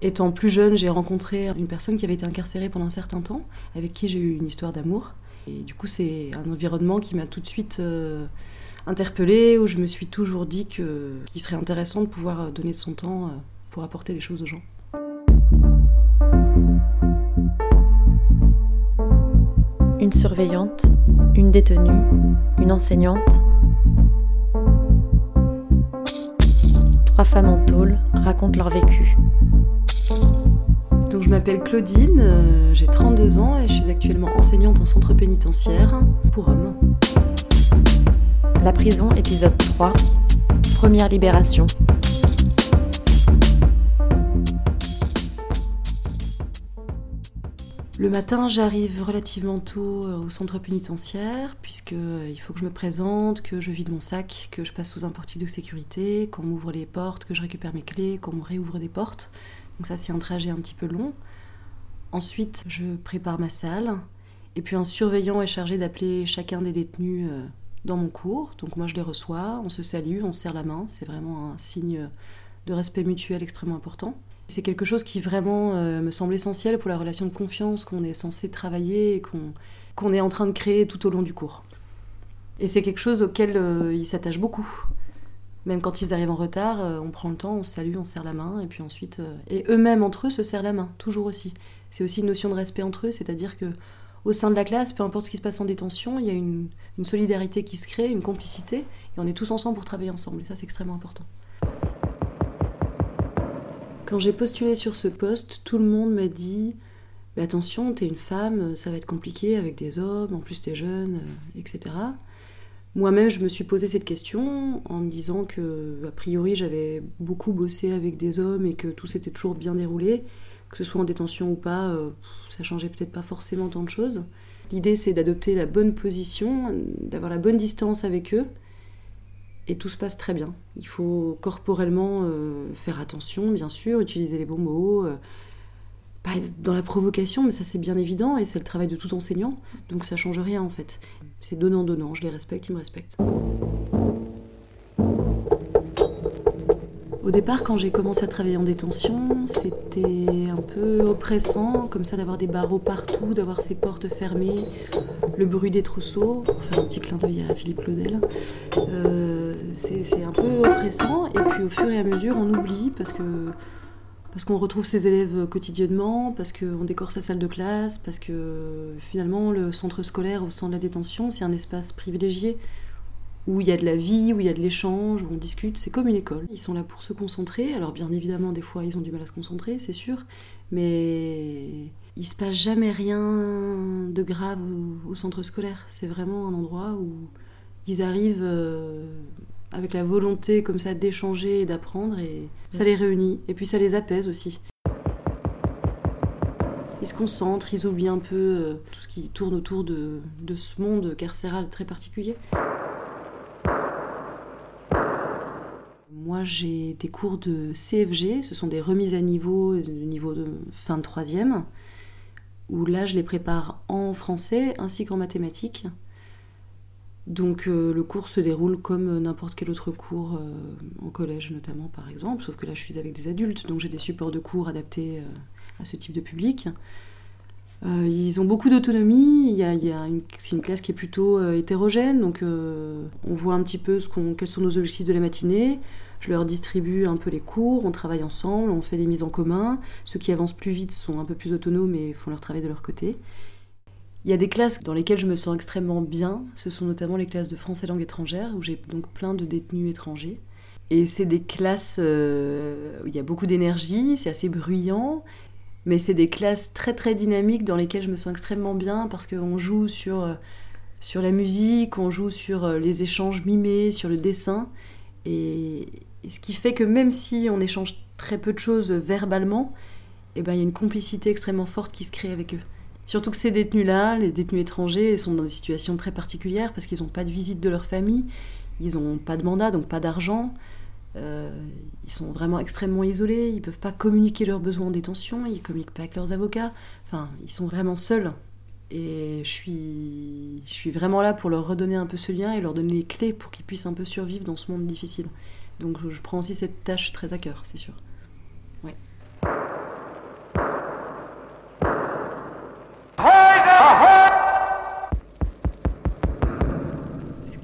Étant plus jeune, j'ai rencontré une personne qui avait été incarcérée pendant un certain temps, avec qui j'ai eu une histoire d'amour. Et du coup, c'est un environnement qui m'a tout de suite euh, interpellée, où je me suis toujours dit qu'il serait intéressant de pouvoir donner son temps euh, pour apporter des choses aux gens. Une surveillante, une détenue, une enseignante. Trois femmes en tôle racontent leur vécu. Donc je m'appelle Claudine, euh, j'ai 32 ans et je suis actuellement enseignante en centre pénitentiaire pour hommes. La prison, épisode 3. Première libération. Le matin, j'arrive relativement tôt euh, au centre pénitentiaire, puisqu'il euh, faut que je me présente, que je vide mon sac, que je passe sous un portique de sécurité, qu'on m'ouvre les portes, que je récupère mes clés, qu'on me réouvre des portes. Donc ça, c'est un trajet un petit peu long. Ensuite, je prépare ma salle. Et puis un surveillant est chargé d'appeler chacun des détenus euh, dans mon cours. Donc moi, je les reçois, on se salue, on se serre la main. C'est vraiment un signe de respect mutuel extrêmement important. C'est quelque chose qui vraiment euh, me semble essentiel pour la relation de confiance qu'on est censé travailler et qu'on est en train de créer tout au long du cours. Et c'est quelque chose auquel euh, ils s'attachent beaucoup. Même quand ils arrivent en retard, euh, on prend le temps, on se salue, on serre la main, et puis ensuite. Euh, et eux-mêmes entre eux se serrent la main, toujours aussi. C'est aussi une notion de respect entre eux, c'est-à-dire que au sein de la classe, peu importe ce qui se passe en détention, il y a une, solidarité qui se crée, une complicité, et on est tous ensemble pour travailler ensemble, et ça c'est extrêmement important. Quand j'ai postulé sur ce poste, tout le monde m'a dit mais attention, t'es une femme, ça va être compliqué avec des hommes, en plus t'es jeune, euh, etc. Moi-même, je me suis posé cette question en me disant que, a priori, j'avais beaucoup bossé avec des hommes et que tout s'était toujours bien déroulé, que ce soit en détention ou pas, euh, ça changeait peut-être pas forcément tant de choses. L'idée, c'est d'adopter la bonne position, d'avoir la bonne distance avec eux, et tout se passe très bien. Il faut corporellement euh, faire attention, bien sûr, utiliser les bons mots. Pas dans la provocation, mais ça c'est bien évident et c'est le travail de tout enseignant, donc ça change rien en fait. C'est donnant-donnant, je les respecte, ils me respectent. Au départ, quand j'ai commencé à travailler en détention, c'était un peu oppressant, comme ça, d'avoir des barreaux partout, d'avoir ces portes fermées, le bruit des trousseaux, pour faire un petit clin d'œil à Philippe Claudel. Euh, c'est un peu oppressant, et puis au fur et à mesure, on oublie parce que parce qu'on retrouve ses élèves quotidiennement, parce qu'on décore sa salle de classe, parce que finalement le centre scolaire au sein de la détention, c'est un espace privilégié où il y a de la vie, où il y a de l'échange, où on discute. C'est comme une école. Ils sont là pour se concentrer. Alors bien évidemment, des fois, ils ont du mal à se concentrer, c'est sûr, mais il se passe jamais rien de grave au, centre scolaire. C'est vraiment un endroit où ils arrivent. Euh, avec la volonté comme ça d'échanger et d'apprendre et ça les réunit et puis ça les apaise aussi. Ils se concentrent, ils oublient un peu euh, tout ce qui tourne autour de, ce monde carcéral très particulier. Moi, j'ai des cours de CFG, ce sont des remises à niveau, de niveau de fin de troisième, où là, je les prépare en français ainsi qu'en mathématiques. Donc euh, le cours se déroule comme n'importe quel autre cours euh, en collège notamment par exemple, sauf que là je suis avec des adultes, donc j'ai des supports de cours adaptés euh, à ce type de public. ils ont beaucoup d'autonomie, c'est une classe qui est plutôt hétérogène, donc on voit un petit peu ce quels sont nos objectifs de la matinée, je leur distribue un peu les cours, on travaille ensemble, on fait des mises en commun, ceux qui avancent plus vite sont un peu plus autonomes et font leur travail de leur côté. Il y a des classes dans lesquelles je me sens extrêmement bien. Ce sont notamment les classes de français langue étrangère, où j'ai donc plein de détenus étrangers. Et c'est des classes euh, où il y a beaucoup d'énergie, c'est assez bruyant, mais c'est des classes très très dynamiques dans lesquelles je me sens extrêmement bien parce qu'on joue sur, euh, sur la musique, on joue sur euh, les échanges mimés, sur le dessin. Et, ce qui fait que même si on échange très peu de choses verbalement, eh ben, il y a une complicité extrêmement forte qui se crée avec eux. Surtout que ces détenus-là, les détenus étrangers, sont dans des situations très particulières parce qu'ils n'ont pas de visite de leur famille, ils n'ont pas de mandat, donc pas d'argent. Euh, ils sont vraiment extrêmement isolés, ils ne peuvent pas communiquer leurs besoins en détention, ils ne communiquent pas avec leurs avocats. Enfin, ils sont vraiment seuls. Et je suis, je suis vraiment là pour leur redonner un peu ce lien et leur donner les clés pour qu'ils puissent un peu survivre dans ce monde difficile. Donc je prends aussi cette tâche très à cœur, c'est sûr.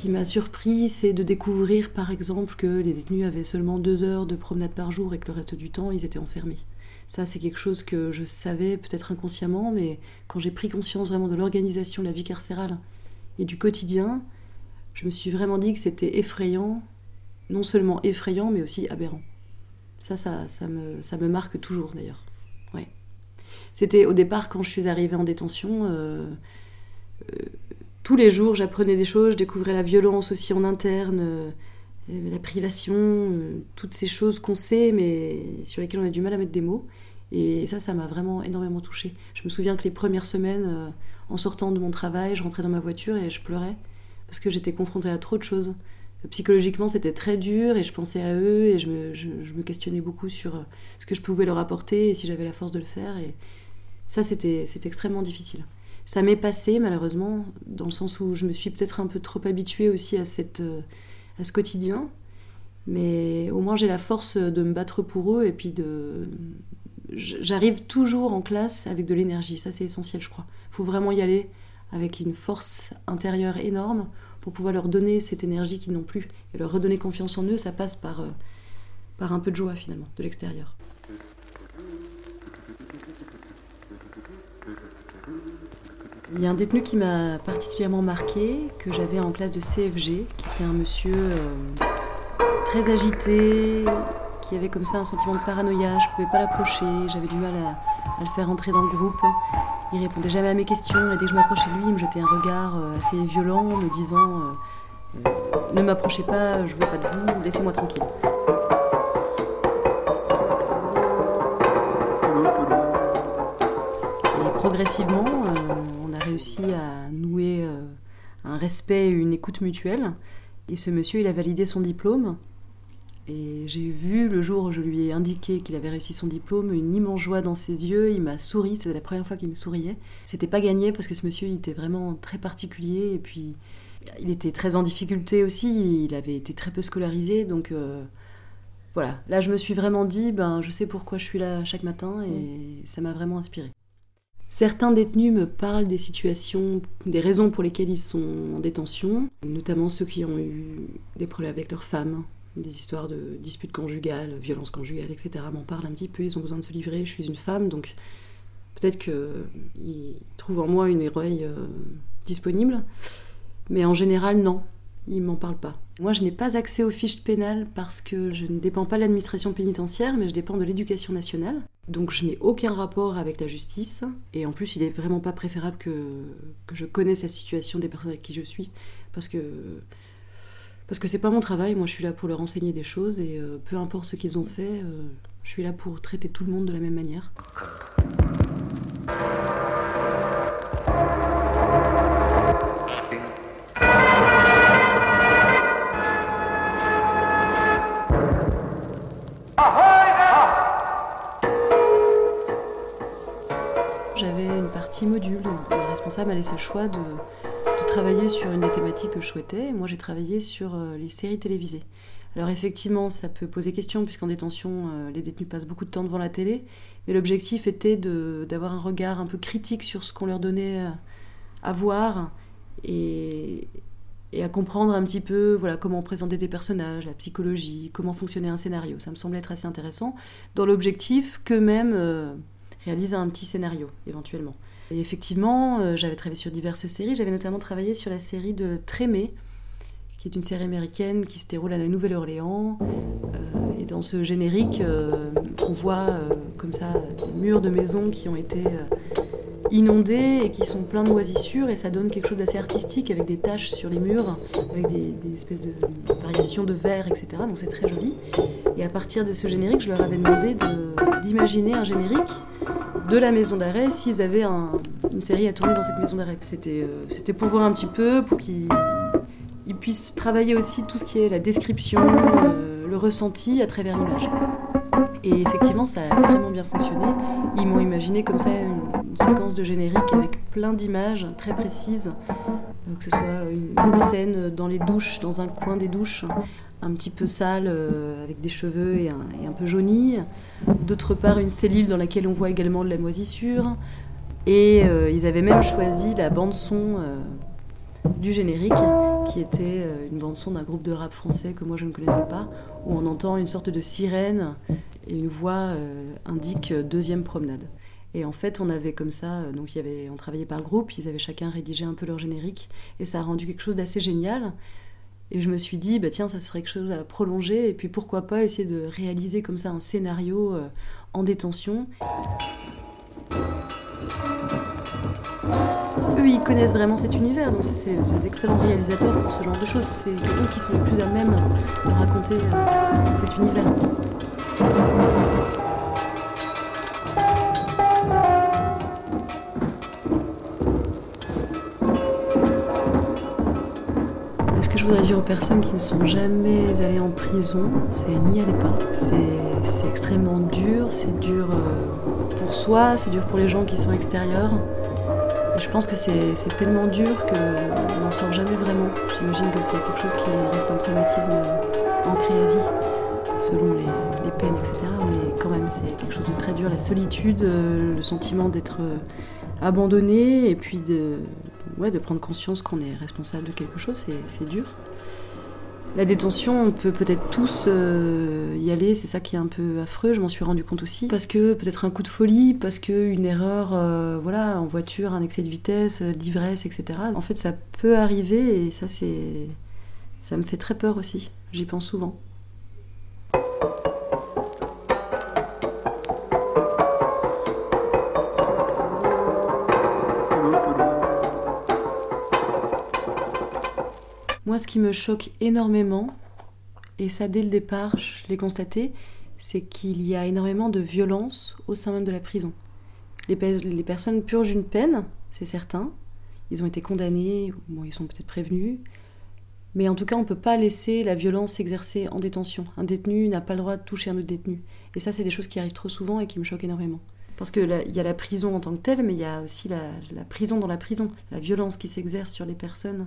Qui m'a surpris, c'est de découvrir par exemple que les détenus avaient seulement deux heures de promenade par jour et que le reste du temps, ils étaient enfermés. Ça, c'est quelque chose que je savais peut-être inconsciemment, mais quand j'ai pris conscience vraiment de l'organisation de la vie carcérale et du quotidien, je me suis vraiment dit que c'était effrayant, non seulement effrayant, mais aussi aberrant. Ça, ça, ça, me, marque toujours d'ailleurs. Ouais. C'était au départ quand je suis arrivée en détention. Euh, euh, tous les jours, j'apprenais des choses, je découvrais la violence aussi en interne, euh, la privation, toutes ces choses qu'on sait, mais sur lesquelles on a du mal à mettre des mots. Et ça, ça m'a vraiment énormément touchée. Je me souviens que les premières semaines, en sortant de mon travail, je rentrais dans ma voiture et je pleurais parce que j'étais confrontée à trop de choses. Psychologiquement, c'était très dur et je pensais à eux et je, me, questionnais beaucoup sur ce que je pouvais leur apporter et si j'avais la force de le faire. Et ça, c'était extrêmement difficile. Ça m'est passé, malheureusement, dans le sens où je me suis peut-être un peu trop habituée aussi à, cette, à ce quotidien. Mais au moins, j'ai la force de me battre pour eux et puis de. J'arrive toujours en classe avec de l'énergie. Ça, c'est essentiel, je crois. Il faut vraiment y aller avec une force intérieure énorme pour pouvoir leur donner cette énergie qu'ils n'ont plus. Et leur redonner confiance en eux, ça passe par, euh, par un peu de joie finalement, de l'extérieur. Il y a un détenu qui m'a particulièrement marqué, que j'avais en classe de CFG, qui était un monsieur euh, très agité, qui avait comme ça un sentiment de paranoïa. Je ne pouvais pas l'approcher, j'avais du mal à, le faire entrer dans le groupe. Il répondait jamais à mes questions et dès que je m'approchais de lui, il me jetait un regard euh, assez violent, me disant euh, Ne m'approchez pas, je veux pas de vous, laissez-moi tranquille. Et progressivement, réussi à nouer un respect et une écoute mutuelle. Et ce monsieur, il a validé son diplôme. Et j'ai vu le jour où je lui ai indiqué qu'il avait réussi son diplôme, une immense joie dans ses yeux. Il m'a souri, c'était la première fois qu'il me souriait. C'était pas gagné parce que ce monsieur, il était vraiment très particulier et puis il était très en difficulté aussi. Il avait été très peu scolarisé, donc euh, voilà. Là, je me suis vraiment dit, ben, je sais pourquoi je suis là chaque matin et ça m'a vraiment inspiré. Certains détenus me parlent des situations, des raisons pour lesquelles ils sont en détention, notamment ceux qui ont eu des problèmes avec leurs femmes, des histoires de disputes conjugales, violences conjugales, etc. m'en parlent un petit peu, ils ont besoin de se livrer, je suis une femme, donc peut-être qu'ils trouvent en moi une oreille euh, disponible, mais en général, non, ils m'en parlent pas. Moi, je n'ai pas accès aux fiches pénales parce que je ne dépends pas de l'administration pénitentiaire, mais je dépends de l'éducation nationale. Donc je n'ai aucun rapport avec la justice, et en plus, il est vraiment pas préférable que, que je connaisse la situation des personnes avec qui je suis, parce que parce que c'est pas mon travail, moi je suis là pour leur enseigner des choses. Et euh, peu importe ce qu'ils ont fait, euh, je suis là pour traiter tout le monde de la même manière. J'avais une partie module. Le responsable m'a laissé le choix de, travaillé sur une des thématiques que je souhaitais. Moi, j'ai travaillé sur euh, les séries télévisées. Alors effectivement, ça peut poser question, puisqu'en détention, euh, les détenus passent beaucoup de temps devant la télé. Mais l'objectif était d'avoir un regard un peu critique sur ce qu'on leur donnait euh, à voir et, à comprendre un petit peu voilà, comment présenter des personnages, la psychologie, comment fonctionnait un scénario. Ça me semblait être assez intéressant, dans l'objectif qu'eux-mêmes réalisent un petit scénario, éventuellement. Et effectivement, euh, j'avais travaillé sur diverses séries. J'avais notamment travaillé sur la série de Trémé, qui est une série américaine qui se déroule à la Nouvelle-Orléans. Euh, et dans ce générique, euh, on voit comme ça des murs de maisons qui ont été inondés et qui sont pleins de moisissures. Et ça donne quelque chose d'assez artistique avec des taches sur les murs, avec des espèces de variations de verre, etc. Donc c'est très joli. Et à partir de ce générique, je leur avais demandé d'imaginer un générique de la maison d'arrêt s'ils avaient une série à tourner dans cette maison d'arrêt. C'était euh, pour voir un petit peu, pour qu'ils puissent travailler aussi tout ce qui est la description, euh, le ressenti à travers l'image. Et effectivement, ça a extrêmement bien fonctionné. Ils m'ont imaginé comme ça une, séquence de générique avec plein d'images très précises, euh, que ce soit une, scène dans les douches, dans un coin des douches, un petit peu sale, euh, avec des cheveux et un, peu jauni. D'autre part, une cellule dans laquelle on voit également de la moisissure. Et euh, ils avaient même choisi la bande-son du générique, qui était euh, une bande-son d'un groupe de rap français que moi je ne connaissais pas, où on entend une sorte de sirène et une voix euh, indique deuxième promenade. Et en fait, on avait comme ça, donc il y avait, on travaillait par groupe, ils avaient chacun rédigé un peu leur générique, et ça a rendu quelque chose d'assez génial. Et je me suis dit, bah tiens, ça serait quelque chose à prolonger, et puis pourquoi pas essayer de réaliser comme ça un scénario en détention. Eux, ils connaissent vraiment cet univers, donc c'est des excellents réalisateurs pour ce genre de choses. C'est eux qui sont les plus à même de raconter euh, cet univers. Je voudrais dire aux personnes qui ne sont jamais allées en prison, c'est n'y allez pas. C'est extrêmement dur, c'est dur euh, pour soi, c'est dur pour les gens qui sont extérieurs. Je pense que c'est tellement dur qu'on n'en sort jamais vraiment. J'imagine que c'est quelque chose qui reste un traumatisme ancré à vie, selon les, peines, etc. Mais quand même, c'est quelque chose de très dur. La solitude, euh, le sentiment d'être abandonné, et puis de, ouais, de prendre conscience qu'on est responsable de quelque chose, c'est dur. La détention, on peut peut-être tous euh, y aller, c'est ça qui est un peu affreux, je m'en suis rendu compte aussi. Parce que peut-être un coup de folie, parce qu'une erreur euh, voilà, en voiture, un excès de vitesse, euh, l'ivresse, etc. En fait, ça peut arriver et ça, c'est. Ça me fait très peur aussi. J'y pense souvent. Moi, ce qui me choque énormément, et ça dès le départ, je l'ai constaté, c'est qu'il y a énormément de violence au sein même de la prison. Les, personnes purgent une peine, c'est certain. Ils ont été condamnés, bon, ils sont peut-être prévenus. Mais en tout cas, on ne peut pas laisser la violence s'exercer en détention. Un détenu n'a pas le droit de toucher un autre détenu. Et ça, c'est des choses qui arrivent trop souvent et qui me choquent énormément. Parce qu'il y a la prison en tant que telle, mais il y a aussi la prison dans la prison, la violence qui s'exerce sur les personnes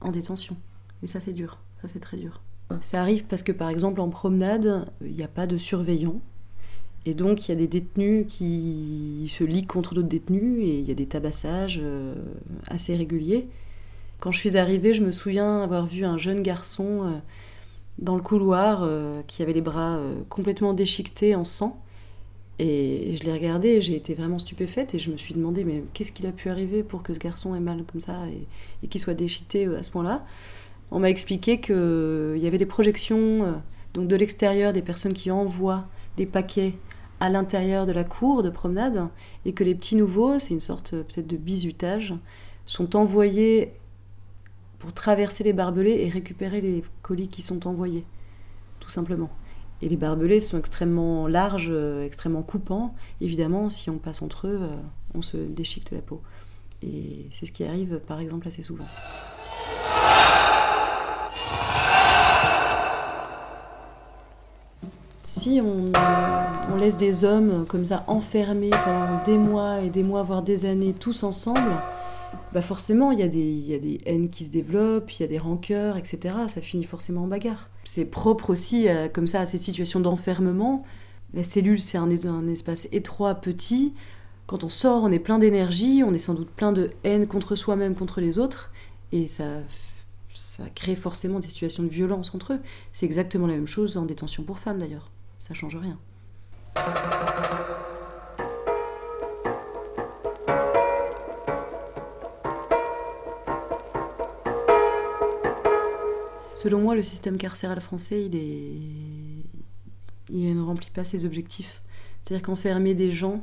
en détention. Et ça, c'est dur. Ça, c'est très dur. Ça arrive parce que, par exemple, en promenade, il n'y a pas de surveillant. Et donc, il y a des détenus qui se lient contre d'autres détenus et il y a des tabassages euh, assez réguliers. Quand je suis arrivée, je me souviens avoir vu un jeune garçon euh, dans le couloir euh, qui avait les bras complètement déchiquetés en sang. Et je l'ai regardé j'ai été vraiment stupéfaite et je me suis demandé mais qu'est-ce qu'il a pu arriver pour que ce garçon ait mal comme ça et, qu'il soit déchiqueté euh, à ce point-là. On m'a expliqué qu'il euh, y avait des projections euh, de l'extérieur des personnes qui envoient des paquets à l'intérieur de la cour de promenade et que les petits nouveaux, c'est une sorte peut-être de bizutage, sont envoyés pour traverser les barbelés et récupérer les colis qui sont envoyés, tout simplement. Et les barbelés sont extrêmement larges, euh, extrêmement coupants. Évidemment, si on passe entre eux, euh, on se déchiquette la peau. Et c'est ce qui arrive, par exemple, assez souvent. Si on, on, laisse des hommes comme ça enfermés pendant des mois et des mois, voire des années, tous ensemble, bah forcément, il y, a des, y a des haines qui se développent, il y a des rancœurs, etc. Ça finit forcément en bagarre. C'est propre aussi, comme ça, à ces situations d'enfermement. La cellule, c'est un, un, espace étroit, petit. Quand on sort, on est plein d'énergie, on est sans doute plein de haine contre soi-même, contre les autres. Et ça, ça crée forcément des situations de violence entre eux. C'est exactement la même chose en détention pour femmes, d'ailleurs. Ça change rien. Selon moi, le système carcéral français, il, ne remplit pas ses objectifs. C'est-à-dire qu'enfermer des gens,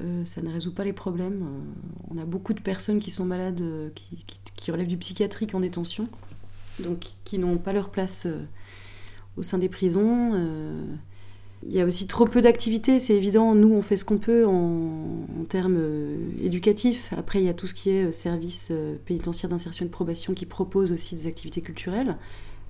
euh, ça ne résout pas les problèmes. Euh, on a beaucoup de personnes qui sont malades, euh, qui, relèvent du psychiatrique en détention, donc qui n'ont pas leur place au sein des prisons. Il y a aussi trop peu d'activités, c'est évident. Nous, on fait ce qu'on peut en, en termes éducatifs. Après, il y a tout ce qui est service pénitentiaire d'insertion et de probation qui propose aussi des activités culturelles.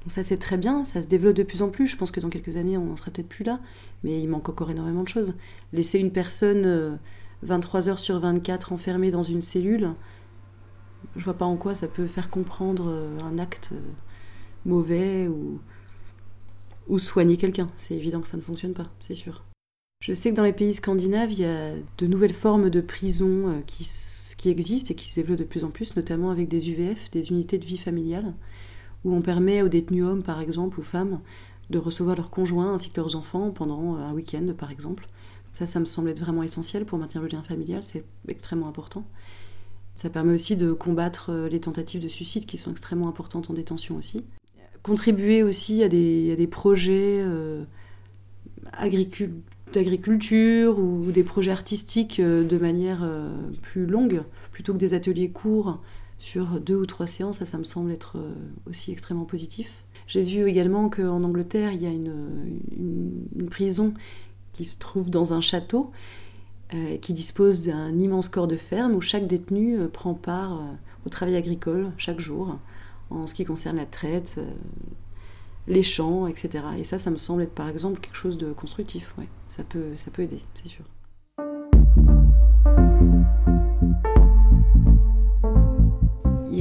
Donc ça c'est très bien, ça se développe de plus en plus. Je pense que dans quelques années on n'en sera peut-être plus là, mais il manque encore énormément de choses. Laisser une personne 23 euh, heures sur 24 enfermée dans une cellule, je vois pas en quoi ça peut faire comprendre euh, un acte euh, mauvais ou, ou soigner quelqu'un. C'est évident que ça ne fonctionne pas, c'est sûr. Je sais que dans les pays scandinaves, il y a de nouvelles formes de prison qui, qui existent et qui se développent de plus en plus, notamment avec des UVF, des unités de vie familiale, où on permet aux détenus hommes, par exemple, ou femmes, de recevoir leurs conjoints ainsi que leurs enfants pendant un week-end, par exemple. Ça, ça me semble être vraiment essentiel pour maintenir le lien familial, c'est extrêmement important. Ça permet aussi de combattre euh, les tentatives de suicide qui sont extrêmement importantes en détention aussi. Contribuer aussi à des, projets euh, d'agriculture ou des projets artistiques euh, de manière euh, plus longue, plutôt que des ateliers courts sur deux ou trois séances, ça, ça me semble être euh, aussi extrêmement positif. J'ai vu également qu'en Angleterre, il y a une, prison qui se trouve dans un château euh, qui dispose d'un immense corps de ferme où chaque détenu euh, prend part au travail agricole chaque jour en ce qui concerne la traite, les champs, etc. Et ça, ça me semble être par exemple quelque chose de constructif. Ouais. Ça, peut, ça peut aider, c'est sûr.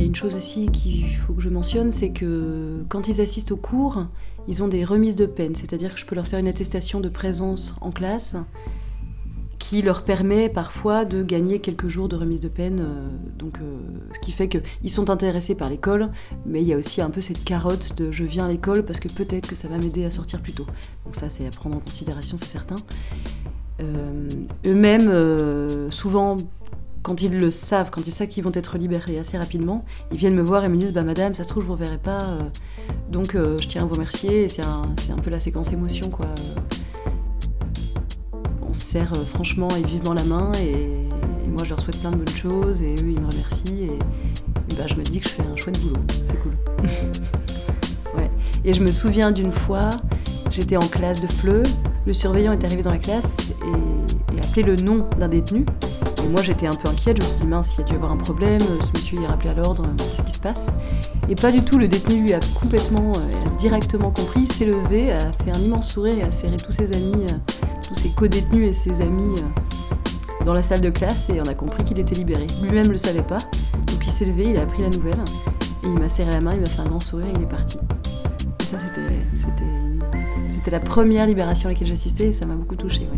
Y a une chose aussi qu'il faut que je mentionne, c'est que quand ils assistent aux cours, ils ont des remises de peine, c'est-à-dire que je peux leur faire une attestation de présence en classe qui leur permet parfois de gagner quelques jours de remise de peine. Euh, donc, euh, ce qui fait qu'ils sont intéressés par l'école, mais il y a aussi un peu cette carotte de je viens à l'école parce que peut-être que ça va m'aider à sortir plus tôt. Donc ça, c'est à prendre en considération, c'est certain. Euh, Eux-mêmes, souvent, quand ils le savent, quand ils savent qu'ils vont être libérés assez rapidement, ils viennent me voir et me disent Bah, madame, ça se trouve, je vous reverrai pas. donc, je tiens à vous remercier. C'est un, peu la séquence émotion, quoi on se serre euh, franchement et vivement la main et, moi je leur souhaite plein de bonnes choses et eux ils me remercient et, bah, je me dis que je fais un chouette boulot, c'est cool. Et je me souviens d'une fois, j'étais en classe de FLE, le surveillant est arrivé dans la classe et, et appelé le nom d'un détenu. Moi j'étais un peu inquiète, je me suis dit mince, il y a dû avoir un problème, ce monsieur il est rappelé à l'ordre, qu'est-ce qui se passe? Et pas du tout, le détenu lui a complètement, euh, directement compris, s'est levé, a fait un immense sourire et a serré tous ses amis. Euh, tous ses co-détenus et ses amis euh, dans la salle de classe et on a compris qu'il était libéré. Lui-même ne le savait pas, donc il s'est levé, il a appris la nouvelle et il m'a serré la main, il m'a fait un grand sourire et il est parti. Et ça, c'était la première libération à laquelle j'assistais et ça m'a beaucoup touchée.